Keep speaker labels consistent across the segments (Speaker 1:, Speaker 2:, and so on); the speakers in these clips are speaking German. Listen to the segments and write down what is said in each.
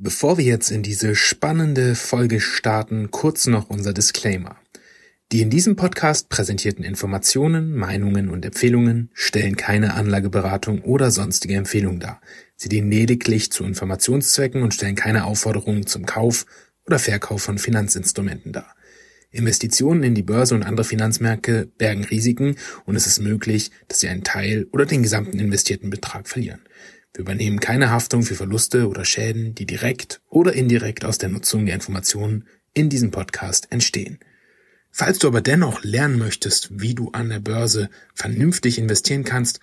Speaker 1: Bevor wir jetzt in diese spannende Folge starten, kurz noch unser Disclaimer. Die in diesem Podcast präsentierten Informationen, Meinungen und Empfehlungen stellen keine Anlageberatung oder sonstige Empfehlung dar. Sie dienen lediglich zu Informationszwecken und stellen keine Aufforderungen zum Kauf oder Verkauf von Finanzinstrumenten dar. Investitionen in die Börse und andere Finanzmärkte bergen Risiken und es ist möglich, dass Sie einen Teil oder den gesamten investierten Betrag verlieren. Wir übernehmen keine Haftung für Verluste oder Schäden, die direkt oder indirekt aus der Nutzung der Informationen in diesem Podcast entstehen. Falls du aber dennoch lernen möchtest, wie du an der Börse vernünftig investieren kannst,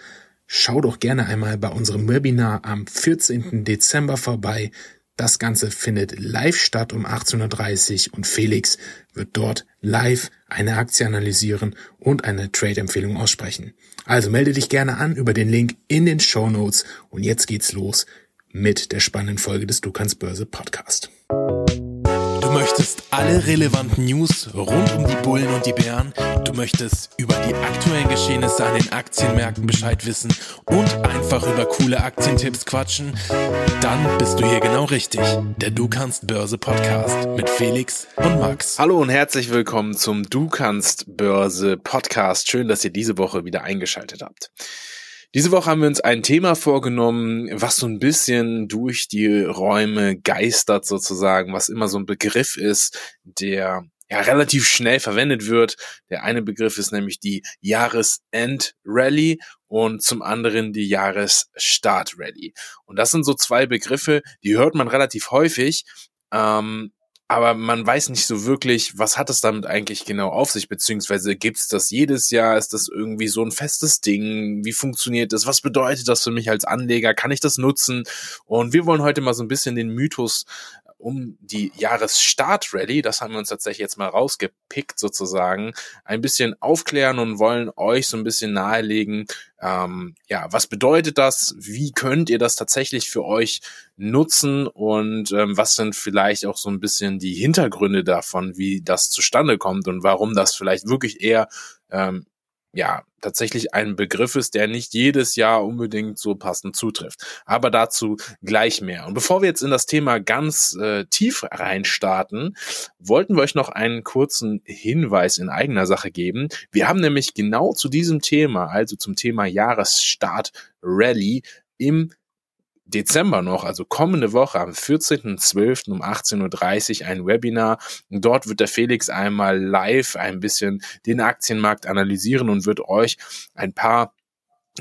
Speaker 1: schau doch gerne einmal bei unserem Webinar am 14. Dezember vorbei. Das Ganze findet live statt um 18.30 Uhr und Felix wird dort live eine Aktie analysieren und eine Trade-Empfehlung aussprechen. Also melde dich gerne an über den Link in den Show Notes und jetzt geht's los mit der spannenden Folge des Du kannst Börse Podcast
Speaker 2: möchtest alle relevanten News rund um die Bullen und die Bären, du möchtest über die aktuellen Geschehnisse an den Aktienmärkten Bescheid wissen und einfach über coole Aktientipps quatschen, dann bist du hier genau richtig. Der Du kannst Börse Podcast mit Felix und Max.
Speaker 1: Hallo und herzlich willkommen zum Du kannst Börse Podcast. Schön, dass ihr diese Woche wieder eingeschaltet habt. Diese Woche haben wir uns ein Thema vorgenommen, was so ein bisschen durch die Räume geistert sozusagen, was immer so ein Begriff ist, der ja relativ schnell verwendet wird. Der eine Begriff ist nämlich die Jahresend-Rally und zum anderen die Jahresstart-Rally. Und das sind so zwei Begriffe, die hört man relativ häufig, ähm, aber man weiß nicht so wirklich, was hat es damit eigentlich genau auf sich, beziehungsweise gibt's das jedes Jahr, ist das irgendwie so ein festes Ding, wie funktioniert das, was bedeutet das für mich als Anleger, kann ich das nutzen? Und wir wollen heute mal so ein bisschen den Mythos um die Jahresstartrally, das haben wir uns tatsächlich jetzt mal rausgepickt sozusagen, ein bisschen aufklären und wollen euch so ein bisschen nahelegen, ähm, ja, was bedeutet das? Wie könnt ihr das tatsächlich für euch nutzen? Und ähm, was sind vielleicht auch so ein bisschen die Hintergründe davon, wie das zustande kommt und warum das vielleicht wirklich eher ähm, ja, tatsächlich ein Begriff ist, der nicht jedes Jahr unbedingt so passend zutrifft. Aber dazu gleich mehr. Und bevor wir jetzt in das Thema ganz äh, tief reinstarten, wollten wir euch noch einen kurzen Hinweis in eigener Sache geben. Wir haben nämlich genau zu diesem Thema, also zum Thema Jahresstart Rally, im Dezember noch, also kommende Woche am 14.12. um 18.30 Uhr ein Webinar. Dort wird der Felix einmal live ein bisschen den Aktienmarkt analysieren und wird euch ein paar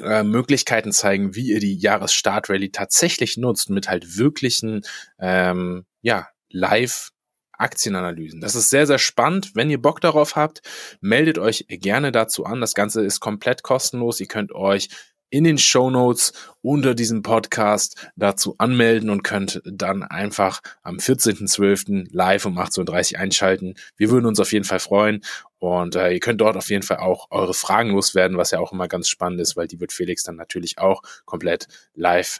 Speaker 1: äh, Möglichkeiten zeigen, wie ihr die Jahresstartrally tatsächlich nutzt mit halt wirklichen, ähm, ja, live Aktienanalysen. Das ist sehr, sehr spannend. Wenn ihr Bock darauf habt, meldet euch gerne dazu an. Das Ganze ist komplett kostenlos. Ihr könnt euch in den Show Notes unter diesem Podcast dazu anmelden und könnt dann einfach am 14.12. live um 18.30 Uhr einschalten. Wir würden uns auf jeden Fall freuen und äh, ihr könnt dort auf jeden Fall auch eure Fragen loswerden, was ja auch immer ganz spannend ist, weil die wird Felix dann natürlich auch komplett live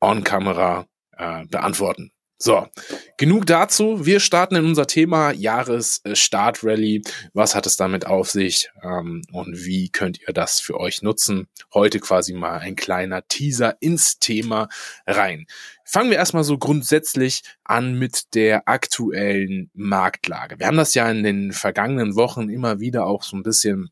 Speaker 1: on Kamera äh, beantworten. So, genug dazu. Wir starten in unser Thema Jahresstartrally. Was hat es damit auf sich ähm, und wie könnt ihr das für euch nutzen? Heute quasi mal ein kleiner Teaser ins Thema rein. Fangen wir erstmal so grundsätzlich an mit der aktuellen Marktlage. Wir haben das ja in den vergangenen Wochen immer wieder auch so ein bisschen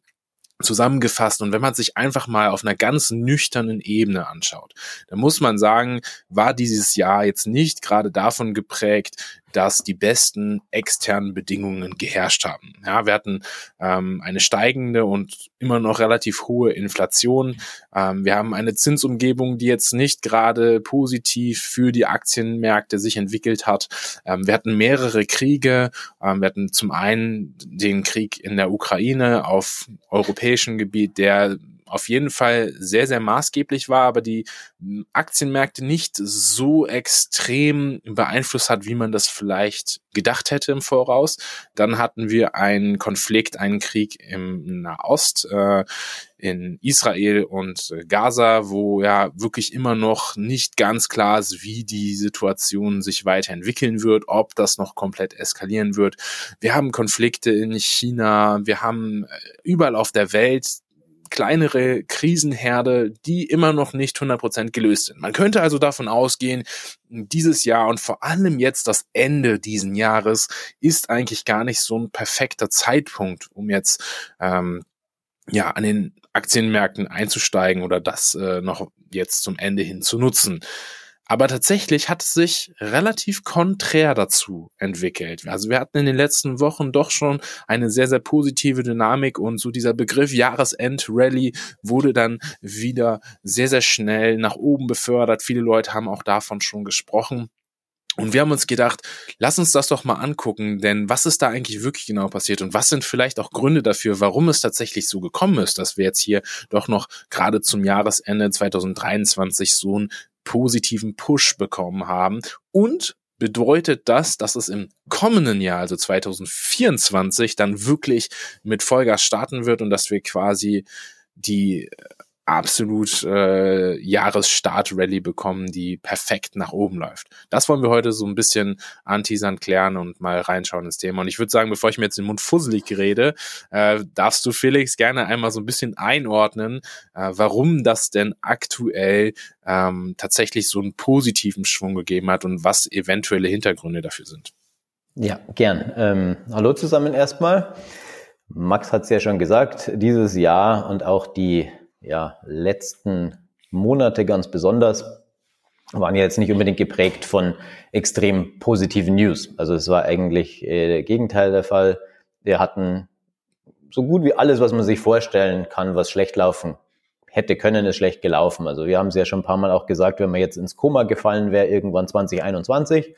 Speaker 1: zusammengefasst. Und wenn man sich einfach mal auf einer ganz nüchternen Ebene anschaut, dann muss man sagen, war dieses Jahr jetzt nicht gerade davon geprägt, dass die besten externen Bedingungen geherrscht haben. Ja, wir hatten ähm, eine steigende und immer noch relativ hohe Inflation. Ähm, wir haben eine Zinsumgebung, die jetzt nicht gerade positiv für die Aktienmärkte sich entwickelt hat. Ähm, wir hatten mehrere Kriege. Ähm, wir hatten zum einen den Krieg in der Ukraine auf europäischem Gebiet, der auf jeden Fall sehr, sehr maßgeblich war, aber die hm, Aktienmärkte nicht so extrem beeinflusst hat, wie man das vielleicht gedacht hätte im Voraus. Dann hatten wir einen Konflikt, einen Krieg im Nahost, äh, in Israel und Gaza, wo ja wirklich immer noch nicht ganz klar ist, wie die Situation sich weiterentwickeln wird, ob das noch komplett eskalieren wird. Wir haben Konflikte in China, wir haben äh, überall auf der Welt kleinere Krisenherde, die immer noch nicht 100% gelöst sind. Man könnte also davon ausgehen, dieses Jahr und vor allem jetzt das Ende diesen Jahres ist eigentlich gar nicht so ein perfekter Zeitpunkt, um jetzt ähm, ja an den Aktienmärkten einzusteigen oder das äh, noch jetzt zum Ende hin zu nutzen. Aber tatsächlich hat es sich relativ konträr dazu entwickelt. Also wir hatten in den letzten Wochen doch schon eine sehr, sehr positive Dynamik und so dieser Begriff Jahresend-Rally wurde dann wieder sehr, sehr schnell nach oben befördert. Viele Leute haben auch davon schon gesprochen. Und wir haben uns gedacht, lass uns das doch mal angucken, denn was ist da eigentlich wirklich genau passiert und was sind vielleicht auch Gründe dafür, warum es tatsächlich so gekommen ist, dass wir jetzt hier doch noch gerade zum Jahresende 2023 so einen positiven Push bekommen haben und bedeutet das, dass es im kommenden Jahr, also 2024, dann wirklich mit Vollgas starten wird und dass wir quasi die absolut äh, Jahressstart-Rally bekommen, die perfekt nach oben läuft. Das wollen wir heute so ein bisschen anteasern, klären und mal reinschauen ins Thema. Und ich würde sagen, bevor ich mir jetzt den Mund fusselig rede, äh, darfst du Felix gerne einmal so ein bisschen einordnen, äh, warum das denn aktuell ähm, tatsächlich so einen positiven Schwung gegeben hat und was eventuelle Hintergründe dafür sind.
Speaker 3: Ja, gern. Ähm, hallo zusammen erstmal. Max hat es ja schon gesagt, dieses Jahr und auch die ja, letzten Monate ganz besonders waren ja jetzt nicht unbedingt geprägt von extrem positiven News. Also es war eigentlich äh, der Gegenteil der Fall. Wir hatten so gut wie alles, was man sich vorstellen kann, was schlecht laufen hätte können, ist schlecht gelaufen. Also wir haben es ja schon ein paar Mal auch gesagt, wenn man jetzt ins Koma gefallen wäre, irgendwann 2021,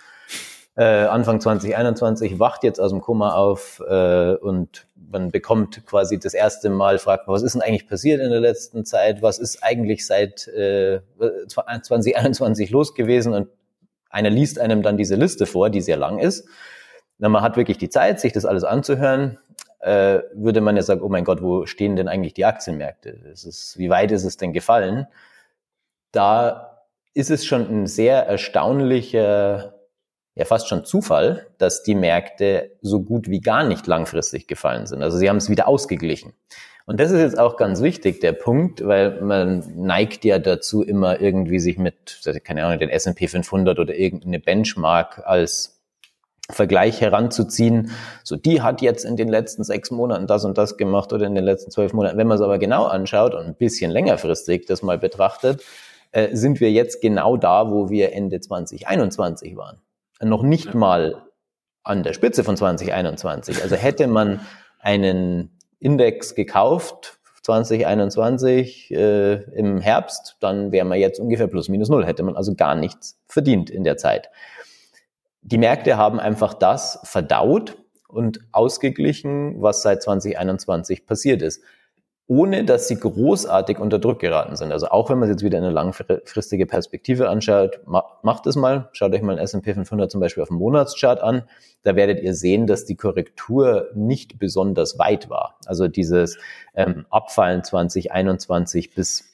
Speaker 3: äh, Anfang 2021, wacht jetzt aus dem Koma auf äh, und man bekommt quasi das erste Mal, fragt man, was ist denn eigentlich passiert in der letzten Zeit? Was ist eigentlich seit äh, 2021 los gewesen? Und einer liest einem dann diese Liste vor, die sehr lang ist. Na, man hat wirklich die Zeit, sich das alles anzuhören. Äh, würde man ja sagen, oh mein Gott, wo stehen denn eigentlich die Aktienmärkte? Ist, wie weit ist es denn gefallen? Da ist es schon ein sehr erstaunlicher ja fast schon Zufall, dass die Märkte so gut wie gar nicht langfristig gefallen sind. Also sie haben es wieder ausgeglichen. Und das ist jetzt auch ganz wichtig, der Punkt, weil man neigt ja dazu, immer irgendwie sich mit, keine Ahnung, den S&P 500 oder irgendeine Benchmark als Vergleich heranzuziehen. So, die hat jetzt in den letzten sechs Monaten das und das gemacht oder in den letzten zwölf Monaten. Wenn man es aber genau anschaut und ein bisschen längerfristig das mal betrachtet, äh, sind wir jetzt genau da, wo wir Ende 2021 waren noch nicht mal an der Spitze von 2021. Also hätte man einen Index gekauft 2021 äh, im Herbst, dann wäre man jetzt ungefähr plus minus null. Hätte man also gar nichts verdient in der Zeit. Die Märkte haben einfach das verdaut und ausgeglichen, was seit 2021 passiert ist ohne dass sie großartig unter Druck geraten sind. Also auch wenn man es jetzt wieder in eine langfristige Perspektive anschaut, macht es mal, schaut euch mal ein S&P 500 zum Beispiel auf dem Monatschart an, da werdet ihr sehen, dass die Korrektur nicht besonders weit war. Also dieses ähm, Abfallen 2021 bis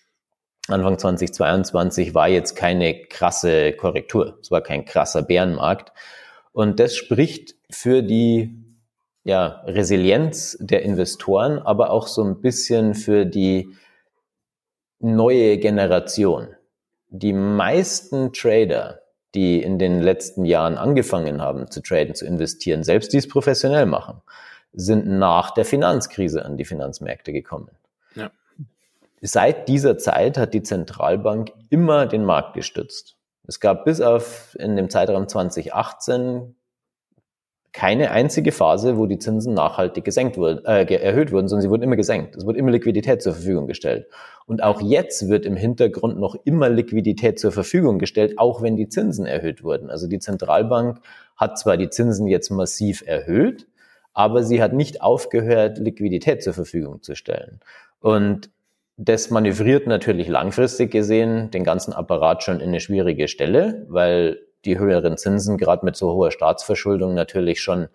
Speaker 3: Anfang 2022 war jetzt keine krasse Korrektur. Es war kein krasser Bärenmarkt. Und das spricht für die ja, Resilienz der Investoren, aber auch so ein bisschen für die neue Generation. Die meisten Trader, die in den letzten Jahren angefangen haben zu traden, zu investieren, selbst die es professionell machen, sind nach der Finanzkrise an die Finanzmärkte gekommen. Ja. Seit dieser Zeit hat die Zentralbank immer den Markt gestützt. Es gab bis auf in dem Zeitraum 2018 keine einzige Phase, wo die Zinsen nachhaltig gesenkt wurden, äh, erhöht wurden, sondern sie wurden immer gesenkt. Es wurde immer Liquidität zur Verfügung gestellt. Und auch jetzt wird im Hintergrund noch immer Liquidität zur Verfügung gestellt, auch wenn die Zinsen erhöht wurden. Also die Zentralbank hat zwar die Zinsen jetzt massiv erhöht, aber sie hat nicht aufgehört, Liquidität zur Verfügung zu stellen. Und das manövriert natürlich langfristig gesehen den ganzen Apparat schon in eine schwierige Stelle, weil die höheren Zinsen gerade mit so hoher Staatsverschuldung natürlich schon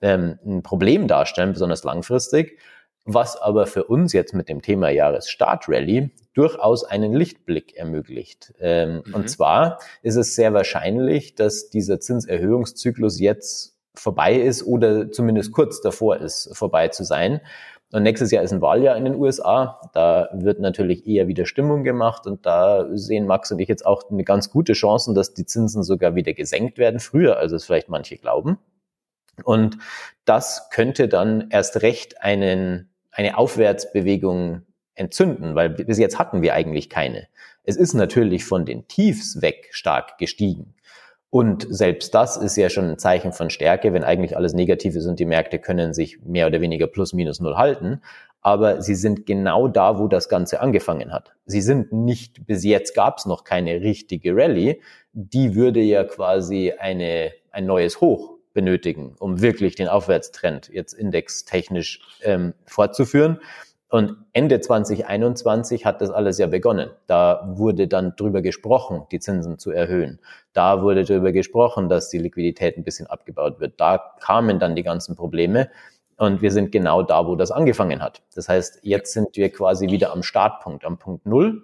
Speaker 3: ähm, ein Problem darstellen, besonders langfristig, was aber für uns jetzt mit dem Thema Jahresstartrally durchaus einen Lichtblick ermöglicht. Ähm, mhm. Und zwar ist es sehr wahrscheinlich, dass dieser Zinserhöhungszyklus jetzt vorbei ist oder zumindest kurz davor ist, vorbei zu sein. Und nächstes Jahr ist ein Wahljahr in den USA. Da wird natürlich eher wieder Stimmung gemacht und da sehen Max und ich jetzt auch eine ganz gute Chance, dass die Zinsen sogar wieder gesenkt werden, früher als es vielleicht manche glauben. Und das könnte dann erst recht einen, eine Aufwärtsbewegung entzünden, weil bis jetzt hatten wir eigentlich keine. Es ist natürlich von den Tiefs weg stark gestiegen. Und selbst das ist ja schon ein Zeichen von Stärke, wenn eigentlich alles negativ ist und die Märkte können sich mehr oder weniger plus minus null halten. Aber sie sind genau da, wo das Ganze angefangen hat. Sie sind nicht, bis jetzt gab es noch keine richtige Rallye. Die würde ja quasi eine, ein neues Hoch benötigen, um wirklich den Aufwärtstrend jetzt indextechnisch ähm, fortzuführen. Und Ende 2021 hat das alles ja begonnen. Da wurde dann drüber gesprochen, die Zinsen zu erhöhen. Da wurde drüber gesprochen, dass die Liquidität ein bisschen abgebaut wird. Da kamen dann die ganzen Probleme. Und wir sind genau da, wo das angefangen hat. Das heißt, jetzt sind wir quasi wieder am Startpunkt, am Punkt Null.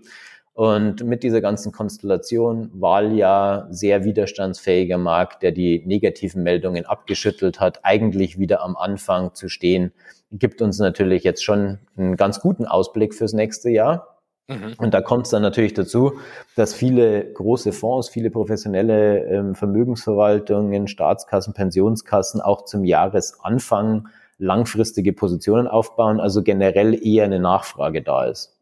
Speaker 3: Und mit dieser ganzen Konstellation, Wahljahr, sehr widerstandsfähiger Markt, der die negativen Meldungen abgeschüttelt hat, eigentlich wieder am Anfang zu stehen, gibt uns natürlich jetzt schon einen ganz guten Ausblick fürs nächste Jahr. Mhm. Und da kommt es dann natürlich dazu, dass viele große Fonds, viele professionelle ähm, Vermögensverwaltungen, Staatskassen, Pensionskassen auch zum Jahresanfang langfristige Positionen aufbauen, also generell eher eine Nachfrage da ist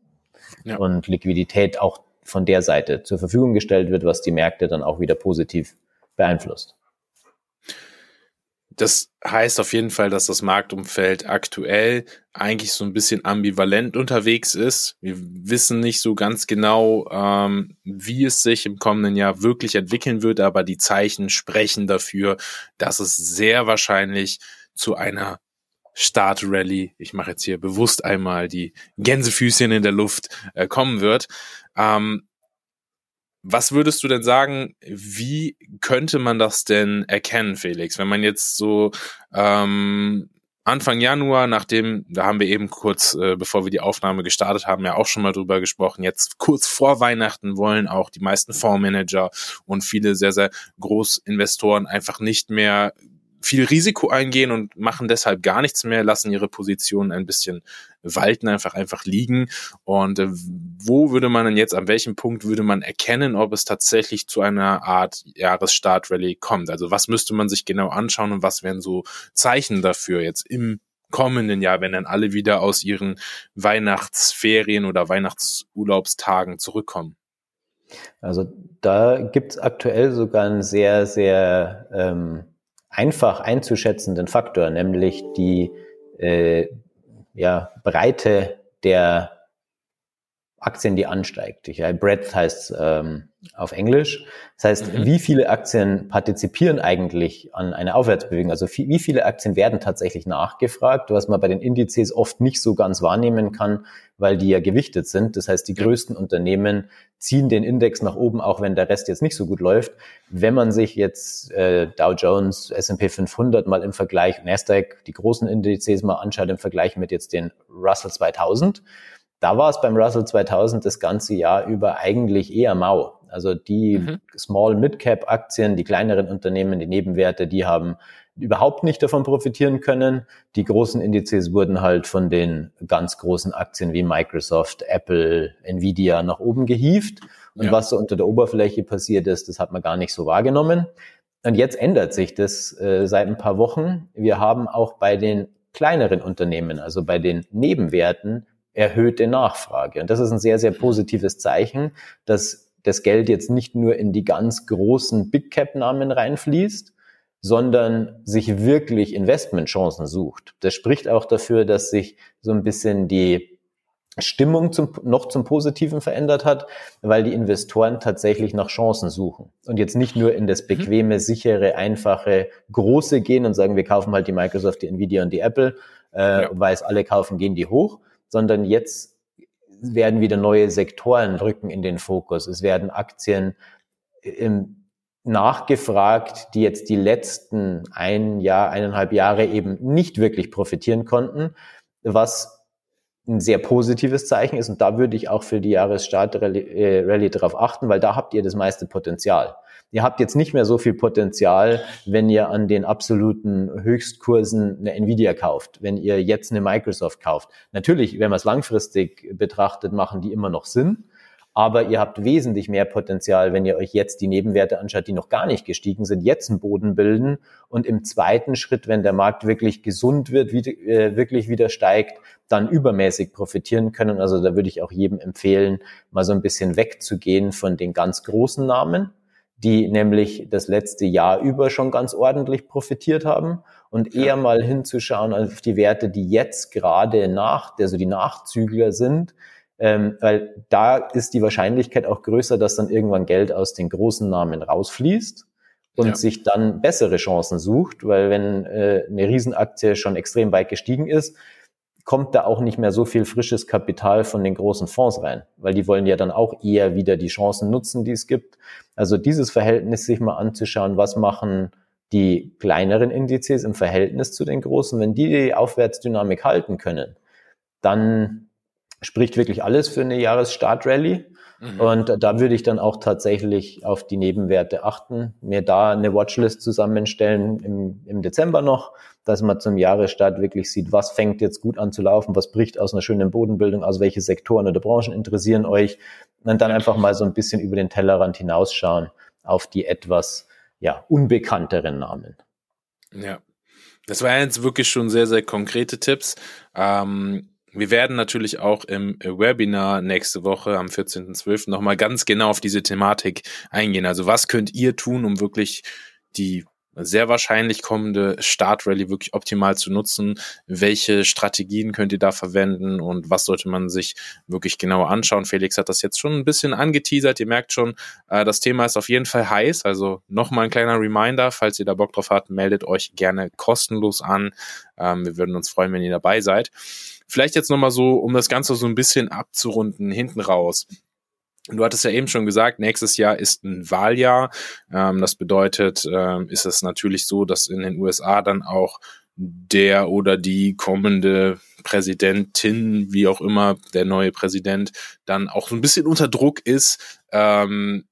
Speaker 3: ja. und Liquidität auch von der Seite zur Verfügung gestellt wird, was die Märkte dann auch wieder positiv beeinflusst.
Speaker 1: Das heißt auf jeden Fall, dass das Marktumfeld aktuell eigentlich so ein bisschen ambivalent unterwegs ist. Wir wissen nicht so ganz genau, ähm, wie es sich im kommenden Jahr wirklich entwickeln wird, aber die Zeichen sprechen dafür, dass es sehr wahrscheinlich zu einer Start-Rally, ich mache jetzt hier bewusst einmal die Gänsefüßchen in der Luft, äh, kommen wird. Ähm, was würdest du denn sagen, wie könnte man das denn erkennen, Felix? Wenn man jetzt so ähm, Anfang Januar, nachdem, da haben wir eben kurz, äh, bevor wir die Aufnahme gestartet haben, ja auch schon mal drüber gesprochen, jetzt kurz vor Weihnachten wollen auch die meisten Fondsmanager und viele sehr, sehr Großinvestoren einfach nicht mehr viel Risiko eingehen und machen deshalb gar nichts mehr, lassen ihre Positionen ein bisschen walten, einfach einfach liegen. Und äh, wo würde man denn jetzt, an welchem Punkt würde man erkennen, ob es tatsächlich zu einer Art Jahresstartrally kommt? Also was müsste man sich genau anschauen und was wären so Zeichen dafür jetzt im kommenden Jahr, wenn dann alle wieder aus ihren Weihnachtsferien oder Weihnachtsurlaubstagen zurückkommen?
Speaker 3: Also da gibt's aktuell sogar ein sehr, sehr ähm, einfach einzuschätzenden Faktor, nämlich die äh, ja, Breite der Aktien, die ansteigt. Ich, äh, Breadth heißt ähm, auf Englisch. Das heißt, mhm. wie viele Aktien partizipieren eigentlich an einer Aufwärtsbewegung? Also wie viele Aktien werden tatsächlich nachgefragt, was man bei den Indizes oft nicht so ganz wahrnehmen kann, weil die ja gewichtet sind. Das heißt, die größten Unternehmen ziehen den Index nach oben, auch wenn der Rest jetzt nicht so gut läuft. Wenn man sich jetzt äh, Dow Jones, S&P 500 mal im Vergleich, Nasdaq, die großen Indizes mal anschaut im Vergleich mit jetzt den Russell 2000, da war es beim Russell 2000 das ganze Jahr über eigentlich eher mau. Also die mhm. Small Mid-Cap Aktien, die kleineren Unternehmen, die Nebenwerte, die haben überhaupt nicht davon profitieren können. Die großen Indizes wurden halt von den ganz großen Aktien wie Microsoft, Apple, Nvidia nach oben gehievt. Und ja. was so unter der Oberfläche passiert ist, das hat man gar nicht so wahrgenommen. Und jetzt ändert sich das äh, seit ein paar Wochen. Wir haben auch bei den kleineren Unternehmen, also bei den Nebenwerten, erhöhte Nachfrage. Und das ist ein sehr, sehr positives Zeichen, dass das Geld jetzt nicht nur in die ganz großen Big Cap Namen reinfließt, sondern sich wirklich Investmentchancen sucht. Das spricht auch dafür, dass sich so ein bisschen die Stimmung zum, noch zum Positiven verändert hat, weil die Investoren tatsächlich nach Chancen suchen und jetzt nicht nur in das mhm. bequeme, sichere, einfache, große gehen und sagen, wir kaufen halt die Microsoft, die Nvidia und die Apple, äh, ja. weil es alle kaufen, gehen die hoch, sondern jetzt werden wieder neue Sektoren rücken in den Fokus. Es werden Aktien im, nachgefragt, die jetzt die letzten ein Jahr, eineinhalb Jahre eben nicht wirklich profitieren konnten, was ein sehr positives Zeichen ist. Und da würde ich auch für die Jahresstartrallye äh, darauf achten, weil da habt ihr das meiste Potenzial. Ihr habt jetzt nicht mehr so viel Potenzial, wenn ihr an den absoluten Höchstkursen eine Nvidia kauft, wenn ihr jetzt eine Microsoft kauft. Natürlich, wenn man es langfristig betrachtet, machen die immer noch Sinn. Aber ihr habt wesentlich mehr Potenzial, wenn ihr euch jetzt die Nebenwerte anschaut, die noch gar nicht gestiegen sind, jetzt einen Boden bilden und im zweiten Schritt, wenn der Markt wirklich gesund wird, äh, wirklich wieder steigt, dann übermäßig profitieren können. Also da würde ich auch jedem empfehlen, mal so ein bisschen wegzugehen von den ganz großen Namen, die nämlich das letzte Jahr über schon ganz ordentlich profitiert haben. Und eher mal hinzuschauen auf die Werte, die jetzt gerade nach, also die Nachzügler sind, ähm, weil da ist die Wahrscheinlichkeit auch größer, dass dann irgendwann Geld aus den großen Namen rausfließt und ja. sich dann bessere Chancen sucht, weil wenn äh, eine Riesenaktie schon extrem weit gestiegen ist, kommt da auch nicht mehr so viel frisches Kapital von den großen Fonds rein, weil die wollen ja dann auch eher wieder die Chancen nutzen, die es gibt. Also dieses Verhältnis sich mal anzuschauen, was machen die kleineren Indizes im Verhältnis zu den großen, wenn die die Aufwärtsdynamik halten können, dann spricht wirklich alles für eine Jahresstartrally. Mhm. Und da würde ich dann auch tatsächlich auf die Nebenwerte achten, mir da eine Watchlist zusammenstellen im, im Dezember noch, dass man zum Jahresstart wirklich sieht, was fängt jetzt gut an zu laufen, was bricht aus einer schönen Bodenbildung, aus welche Sektoren oder Branchen interessieren euch und dann einfach mal so ein bisschen über den Tellerrand hinausschauen auf die etwas ja, unbekannteren Namen.
Speaker 1: Ja, das waren jetzt wirklich schon sehr, sehr konkrete Tipps. Ähm, wir werden natürlich auch im Webinar nächste Woche am 14.12. nochmal ganz genau auf diese Thematik eingehen. Also was könnt ihr tun, um wirklich die sehr wahrscheinlich kommende Startrally wirklich optimal zu nutzen. Welche Strategien könnt ihr da verwenden und was sollte man sich wirklich genauer anschauen? Felix hat das jetzt schon ein bisschen angeteasert. Ihr merkt schon, äh, das Thema ist auf jeden Fall heiß. Also nochmal ein kleiner Reminder, falls ihr da Bock drauf habt, meldet euch gerne kostenlos an. Ähm, wir würden uns freuen, wenn ihr dabei seid. Vielleicht jetzt nochmal so, um das Ganze so ein bisschen abzurunden, hinten raus. Du hattest ja eben schon gesagt, nächstes Jahr ist ein Wahljahr. Ähm, das bedeutet, ähm, ist es natürlich so, dass in den USA dann auch der oder die kommende Präsidentin, wie auch immer, der neue Präsident, dann auch so ein bisschen unter Druck ist, ähm,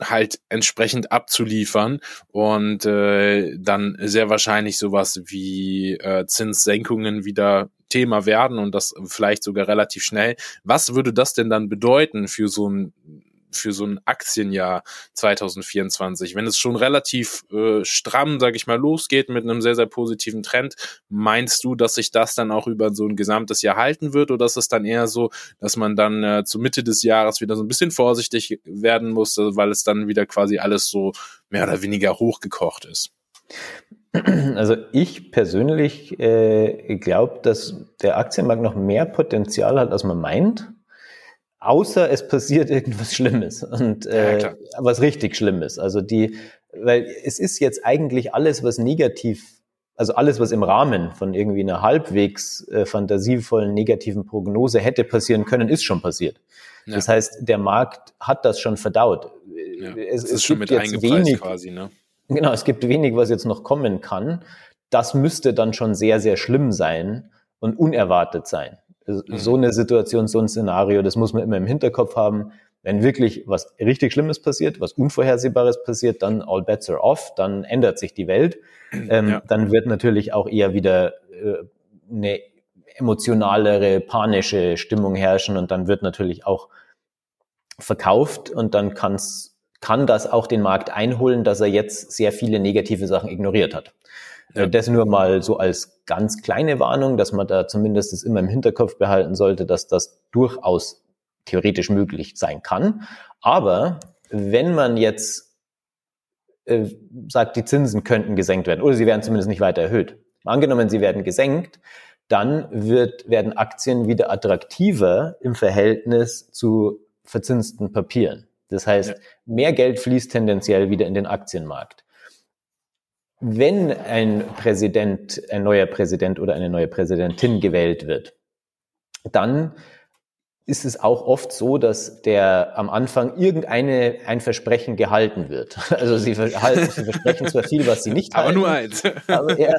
Speaker 1: halt entsprechend abzuliefern und äh, dann sehr wahrscheinlich sowas wie äh, Zinssenkungen wieder Thema werden und das vielleicht sogar relativ schnell. Was würde das denn dann bedeuten für so ein für so ein Aktienjahr 2024, wenn es schon relativ äh, stramm, sage ich mal, losgeht mit einem sehr, sehr positiven Trend, meinst du, dass sich das dann auch über so ein gesamtes Jahr halten wird oder ist es dann eher so, dass man dann äh, zur Mitte des Jahres wieder so ein bisschen vorsichtig werden muss, weil es dann wieder quasi alles so mehr oder weniger hochgekocht ist?
Speaker 3: Also ich persönlich äh, glaube, dass der Aktienmarkt noch mehr Potenzial hat, als man meint, außer es passiert irgendwas Schlimmes und äh, ja, was richtig Schlimmes. Also die, weil es ist jetzt eigentlich alles, was negativ, also alles, was im Rahmen von irgendwie einer halbwegs äh, fantasievollen negativen Prognose hätte passieren können, ist schon passiert. Ja. Das heißt, der Markt hat das schon verdaut.
Speaker 1: Ja, es, es ist schon mit eingepreist wenig, quasi, ne?
Speaker 3: Genau, es gibt wenig, was jetzt noch kommen kann. Das müsste dann schon sehr, sehr schlimm sein und unerwartet sein. Mhm. So eine Situation, so ein Szenario, das muss man immer im Hinterkopf haben. Wenn wirklich was richtig Schlimmes passiert, was Unvorhersehbares passiert, dann all bets are off, dann ändert sich die Welt. Ähm, ja. Dann wird natürlich auch eher wieder äh, eine emotionalere, panische Stimmung herrschen und dann wird natürlich auch verkauft und dann kann es kann das auch den Markt einholen, dass er jetzt sehr viele negative Sachen ignoriert hat. Ja. Das nur mal so als ganz kleine Warnung, dass man da zumindest es immer im Hinterkopf behalten sollte, dass das durchaus theoretisch möglich sein kann. Aber wenn man jetzt äh, sagt, die Zinsen könnten gesenkt werden oder sie werden zumindest nicht weiter erhöht, angenommen, sie werden gesenkt, dann wird, werden Aktien wieder attraktiver im Verhältnis zu verzinsten Papieren. Das heißt, ja. mehr Geld fließt tendenziell wieder in den Aktienmarkt. Wenn ein Präsident, ein neuer Präsident oder eine neue Präsidentin gewählt wird, dann ist es auch oft so, dass der am Anfang irgendeine ein Versprechen gehalten wird. Also sie, verhalten, sie versprechen zwar viel, was sie nicht halten.
Speaker 1: Aber nur eins.
Speaker 3: Aber, ja,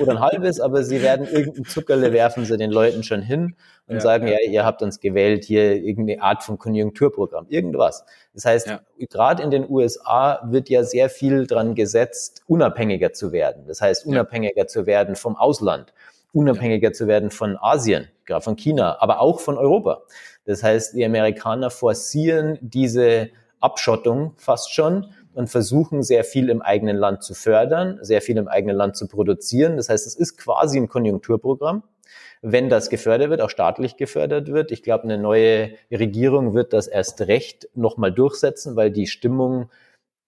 Speaker 3: oder ein halbes, aber sie werden irgendein Zuckerle werfen sie den Leuten schon hin und ja, sagen, ja. ja. ihr habt uns gewählt, hier irgendeine Art von Konjunkturprogramm, irgendwas. Das heißt, ja. gerade in den USA wird ja sehr viel dran gesetzt, unabhängiger zu werden. Das heißt, unabhängiger zu werden vom Ausland unabhängiger zu werden von Asien, gerade von China, aber auch von Europa. Das heißt, die Amerikaner forcieren diese Abschottung fast schon und versuchen sehr viel im eigenen Land zu fördern, sehr viel im eigenen Land zu produzieren. Das heißt, es ist quasi ein Konjunkturprogramm. Wenn das gefördert wird, auch staatlich gefördert wird, ich glaube, eine neue Regierung wird das erst recht nochmal durchsetzen, weil die Stimmung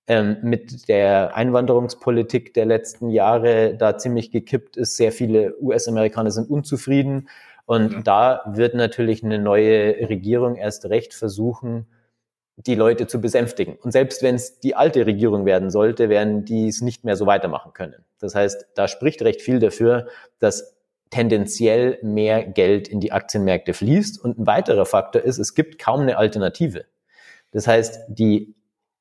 Speaker 3: ähm, mit der Einwanderungspolitik der letzten Jahre da ziemlich gekippt ist. Sehr viele US-Amerikaner sind unzufrieden. Und ja. da wird natürlich eine neue Regierung erst recht versuchen, die Leute zu besänftigen. Und selbst wenn es die alte Regierung werden sollte, werden die es nicht mehr so weitermachen können. Das heißt, da spricht recht viel dafür, dass tendenziell mehr Geld in die Aktienmärkte fließt. Und ein weiterer Faktor ist, es gibt kaum eine Alternative. Das heißt, die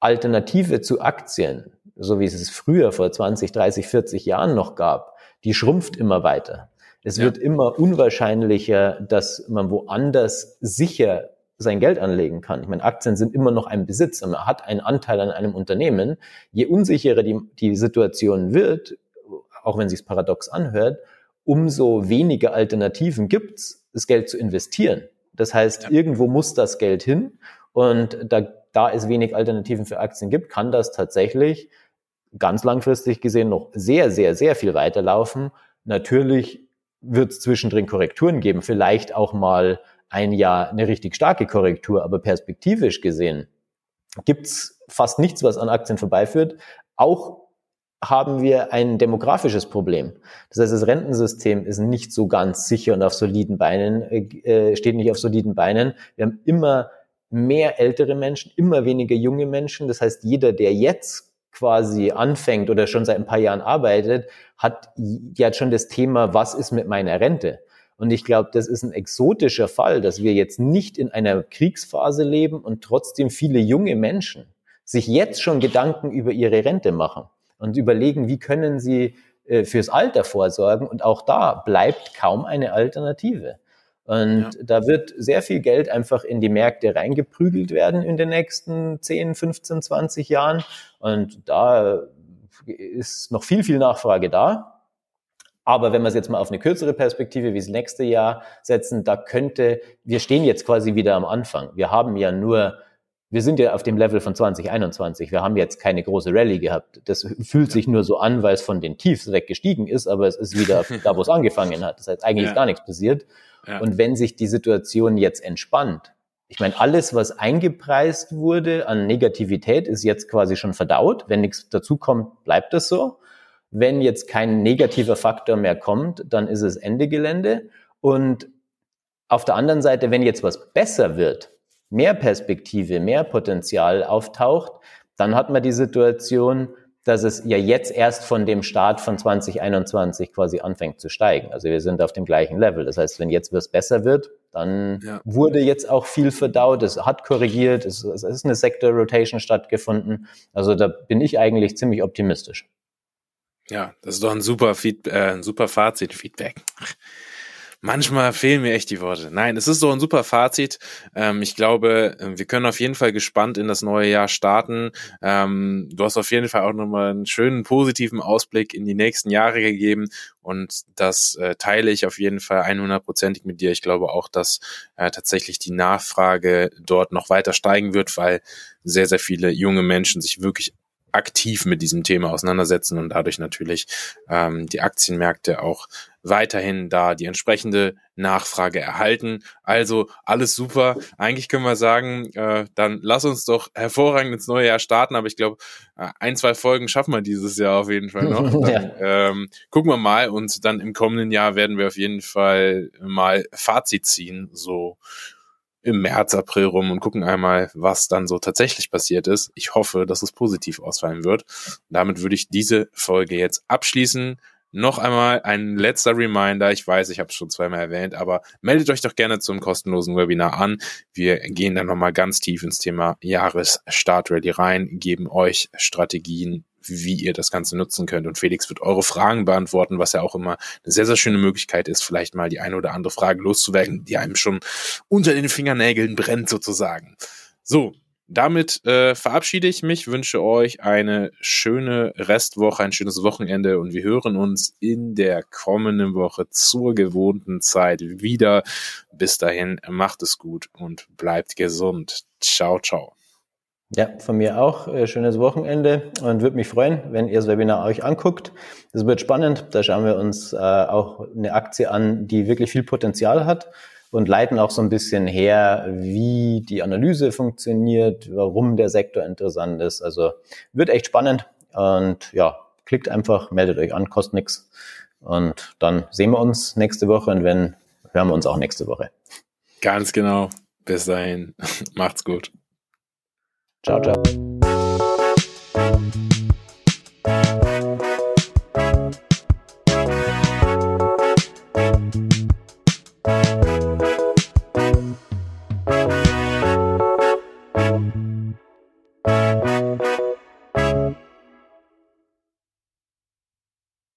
Speaker 3: Alternative zu Aktien, so wie es es früher vor 20, 30, 40 Jahren noch gab, die schrumpft immer weiter. Es ja. wird immer unwahrscheinlicher, dass man woanders sicher sein Geld anlegen kann. Ich meine, Aktien sind immer noch ein Besitz, man hat einen Anteil an einem Unternehmen. Je unsicherer die, die Situation wird, auch wenn sich paradox anhört, umso weniger Alternativen gibt's, das Geld zu investieren. Das heißt, ja. irgendwo muss das Geld hin und da da es wenig Alternativen für Aktien gibt, kann das tatsächlich ganz langfristig gesehen noch sehr, sehr, sehr viel weiterlaufen. Natürlich wird es zwischendrin Korrekturen geben, vielleicht auch mal ein Jahr eine richtig starke Korrektur, aber perspektivisch gesehen gibt's fast nichts, was an Aktien vorbeiführt. Auch haben wir ein demografisches Problem. Das heißt, das Rentensystem ist nicht so ganz sicher und auf soliden Beinen, äh, steht nicht auf soliden Beinen. Wir haben immer mehr ältere Menschen, immer weniger junge Menschen. Das heißt, jeder, der jetzt quasi anfängt oder schon seit ein paar Jahren arbeitet, hat ja schon das Thema, was ist mit meiner Rente? Und ich glaube, das ist ein exotischer Fall, dass wir jetzt nicht in einer Kriegsphase leben und trotzdem viele junge Menschen sich jetzt schon Gedanken über ihre Rente machen und überlegen, wie können sie äh, fürs Alter vorsorgen. Und auch da bleibt kaum eine Alternative. Und ja. da wird sehr viel Geld einfach in die Märkte reingeprügelt werden in den nächsten 10, 15, 20 Jahren. Und da ist noch viel, viel Nachfrage da. Aber wenn wir es jetzt mal auf eine kürzere Perspektive wie das nächste Jahr setzen, da könnte, wir stehen jetzt quasi wieder am Anfang. Wir haben ja nur, wir sind ja auf dem Level von 2021. Wir haben jetzt keine große Rallye gehabt. Das fühlt sich nur so an, weil es von den Tiefs weggestiegen ist, aber es ist wieder da, wo es angefangen hat. Das heißt, eigentlich ja. ist gar nichts passiert. Und wenn sich die Situation jetzt entspannt, ich meine, alles, was eingepreist wurde an Negativität, ist jetzt quasi schon verdaut. Wenn nichts dazukommt, bleibt das so. Wenn jetzt kein negativer Faktor mehr kommt, dann ist es Ende Gelände. Und auf der anderen Seite, wenn jetzt was besser wird, mehr Perspektive, mehr Potenzial auftaucht, dann hat man die Situation, dass es ja jetzt erst von dem Start von 2021 quasi anfängt zu steigen. Also wir sind auf dem gleichen Level. Das heißt, wenn jetzt was besser wird, dann ja. wurde jetzt auch viel verdaut, es hat korrigiert, es, es ist eine Sector Rotation stattgefunden. Also da bin ich eigentlich ziemlich optimistisch.
Speaker 1: Ja, das ist doch ein super, Feed, äh, ein super Fazit, Feedback. Manchmal fehlen mir echt die Worte. Nein, es ist so ein super Fazit. Ähm, ich glaube, äh, wir können auf jeden Fall gespannt in das neue Jahr starten. Ähm, du hast auf jeden Fall auch nochmal einen schönen positiven Ausblick in die nächsten Jahre gegeben und das äh, teile ich auf jeden Fall 100%ig mit dir. Ich glaube auch, dass äh, tatsächlich die Nachfrage dort noch weiter steigen wird, weil sehr, sehr viele junge Menschen sich wirklich aktiv mit diesem Thema auseinandersetzen und dadurch natürlich ähm, die Aktienmärkte auch weiterhin da die entsprechende Nachfrage erhalten. Also alles super. Eigentlich können wir sagen, äh, dann lass uns doch hervorragend ins neue Jahr starten. Aber ich glaube, äh, ein, zwei Folgen schaffen wir dieses Jahr auf jeden Fall noch. Dann, ja. ähm, gucken wir mal und dann im kommenden Jahr werden wir auf jeden Fall mal Fazit ziehen. So im März, April rum und gucken einmal, was dann so tatsächlich passiert ist. Ich hoffe, dass es positiv ausfallen wird. Und damit würde ich diese Folge jetzt abschließen. noch einmal ein letzter Reminder. Ich weiß, ich habe es schon zweimal erwähnt, aber meldet euch doch gerne zum kostenlosen Webinar an. Wir gehen dann nochmal ganz tief ins Thema Jahresstartrally rein, geben euch Strategien, wie ihr das Ganze nutzen könnt. Und Felix wird eure Fragen beantworten, was ja auch immer eine sehr, sehr schöne Möglichkeit ist, vielleicht mal die eine oder andere Frage loszuwerden, die einem schon unter den Fingernägeln brennt sozusagen. So, damit äh, verabschiede ich mich, wünsche euch eine schöne Restwoche, ein schönes Wochenende und wir hören uns in der kommenden Woche zur gewohnten Zeit wieder. Bis dahin, macht es gut und bleibt gesund. Ciao, ciao.
Speaker 3: Ja, von mir auch. Äh, schönes Wochenende und würde mich freuen, wenn ihr das Webinar euch anguckt. Das wird spannend. Da schauen wir uns äh, auch eine Aktie an, die wirklich viel Potenzial hat und leiten auch so ein bisschen her, wie die Analyse funktioniert, warum der Sektor interessant ist. Also wird echt spannend und ja, klickt einfach, meldet euch an, kostet nichts und dann sehen wir uns nächste Woche und wenn, hören wir uns auch nächste Woche.
Speaker 1: Ganz genau. Bis dahin. Macht's gut.
Speaker 3: Ciao, ciao.